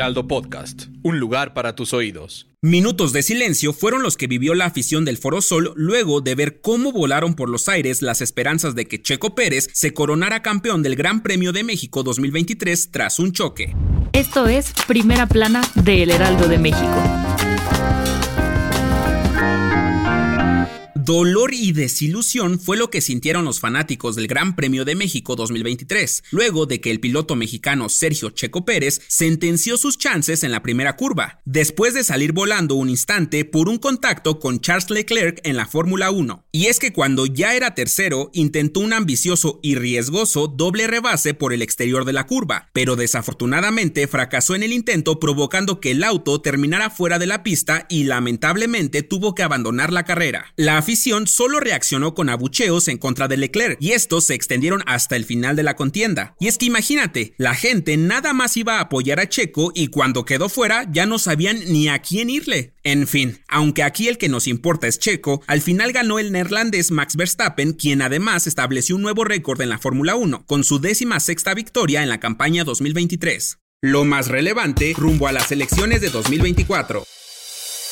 Heraldo Podcast, un lugar para tus oídos. Minutos de silencio fueron los que vivió la afición del Foro Sol luego de ver cómo volaron por los aires las esperanzas de que Checo Pérez se coronara campeón del Gran Premio de México 2023 tras un choque. Esto es Primera Plana de El Heraldo de México. Dolor y desilusión fue lo que sintieron los fanáticos del Gran Premio de México 2023, luego de que el piloto mexicano Sergio Checo Pérez sentenció sus chances en la primera curva, después de salir volando un instante por un contacto con Charles Leclerc en la Fórmula 1. Y es que cuando ya era tercero, intentó un ambicioso y riesgoso doble rebase por el exterior de la curva, pero desafortunadamente fracasó en el intento provocando que el auto terminara fuera de la pista y lamentablemente tuvo que abandonar la carrera. La solo reaccionó con abucheos en contra de Leclerc y estos se extendieron hasta el final de la contienda. Y es que imagínate, la gente nada más iba a apoyar a Checo y cuando quedó fuera ya no sabían ni a quién irle. En fin, aunque aquí el que nos importa es Checo, al final ganó el neerlandés Max Verstappen, quien además estableció un nuevo récord en la Fórmula 1, con su décima sexta victoria en la campaña 2023. Lo más relevante rumbo a las elecciones de 2024.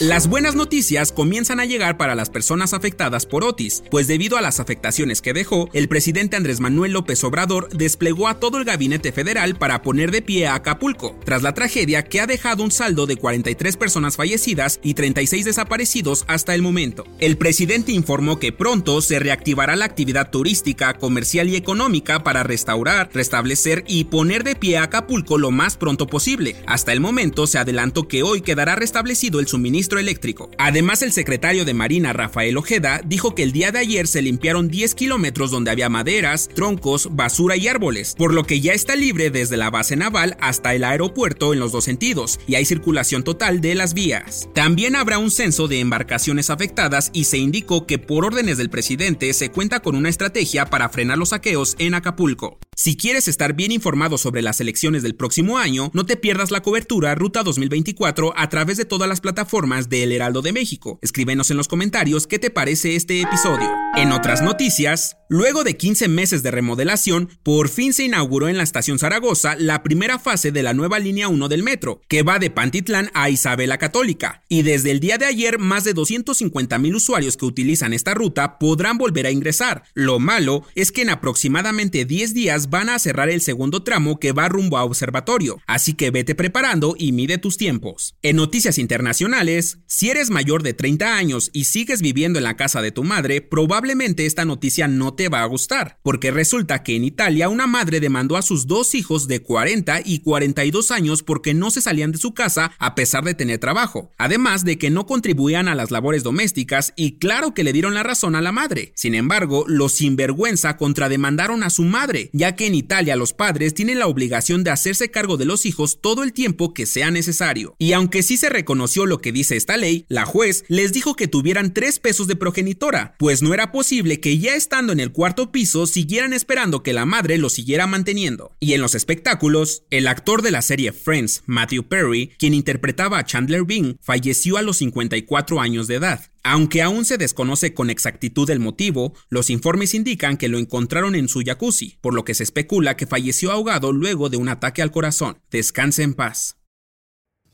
Las buenas noticias comienzan a llegar para las personas afectadas por Otis, pues debido a las afectaciones que dejó, el presidente Andrés Manuel López Obrador desplegó a todo el gabinete federal para poner de pie a Acapulco, tras la tragedia que ha dejado un saldo de 43 personas fallecidas y 36 desaparecidos hasta el momento. El presidente informó que pronto se reactivará la actividad turística, comercial y económica para restaurar, restablecer y poner de pie a Acapulco lo más pronto posible. Hasta el momento se adelantó que hoy quedará restablecido el suministro eléctrico. Además, el secretario de Marina, Rafael Ojeda, dijo que el día de ayer se limpiaron 10 kilómetros donde había maderas, troncos, basura y árboles, por lo que ya está libre desde la base naval hasta el aeropuerto en los dos sentidos, y hay circulación total de las vías. También habrá un censo de embarcaciones afectadas y se indicó que por órdenes del presidente se cuenta con una estrategia para frenar los saqueos en Acapulco. Si quieres estar bien informado sobre las elecciones del próximo año, no te pierdas la cobertura Ruta 2024 a través de todas las plataformas de El Heraldo de México. Escríbenos en los comentarios qué te parece este episodio. En otras noticias, luego de 15 meses de remodelación, por fin se inauguró en la estación Zaragoza la primera fase de la nueva línea 1 del metro, que va de Pantitlán a Isabela Católica. Y desde el día de ayer, más de 250 mil usuarios que utilizan esta ruta podrán volver a ingresar. Lo malo es que en aproximadamente 10 van a cerrar el segundo tramo que va rumbo a observatorio, así que vete preparando y mide tus tiempos. En noticias internacionales, si eres mayor de 30 años y sigues viviendo en la casa de tu madre, probablemente esta noticia no te va a gustar, porque resulta que en Italia una madre demandó a sus dos hijos de 40 y 42 años porque no se salían de su casa a pesar de tener trabajo, además de que no contribuían a las labores domésticas y claro que le dieron la razón a la madre. Sin embargo, los sinvergüenza contrademandaron a su madre, ya que en Italia los padres tienen la obligación de hacerse cargo de los hijos todo el tiempo que sea necesario. Y aunque sí se reconoció lo que dice esta ley, la juez les dijo que tuvieran tres pesos de progenitora, pues no era posible que ya estando en el cuarto piso siguieran esperando que la madre lo siguiera manteniendo. Y en los espectáculos, el actor de la serie Friends, Matthew Perry, quien interpretaba a Chandler Bing, falleció a los 54 años de edad. Aunque aún se desconoce con exactitud el motivo, los informes indican que lo encontraron en su jacuzzi, por lo que se especula que falleció ahogado luego de un ataque al corazón. Descanse en paz.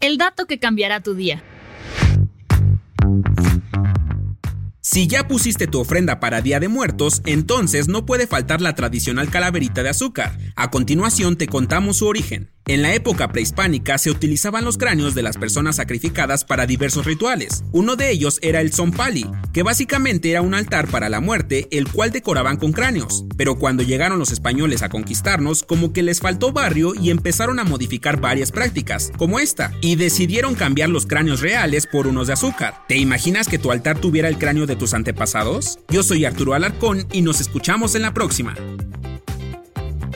El dato que cambiará tu día. Si ya pusiste tu ofrenda para Día de Muertos, entonces no puede faltar la tradicional calaverita de azúcar. A continuación te contamos su origen. En la época prehispánica se utilizaban los cráneos de las personas sacrificadas para diversos rituales. Uno de ellos era el zompali, que básicamente era un altar para la muerte, el cual decoraban con cráneos. Pero cuando llegaron los españoles a conquistarnos, como que les faltó barrio y empezaron a modificar varias prácticas, como esta, y decidieron cambiar los cráneos reales por unos de azúcar. ¿Te imaginas que tu altar tuviera el cráneo de tus antepasados? Yo soy Arturo Alarcón y nos escuchamos en la próxima.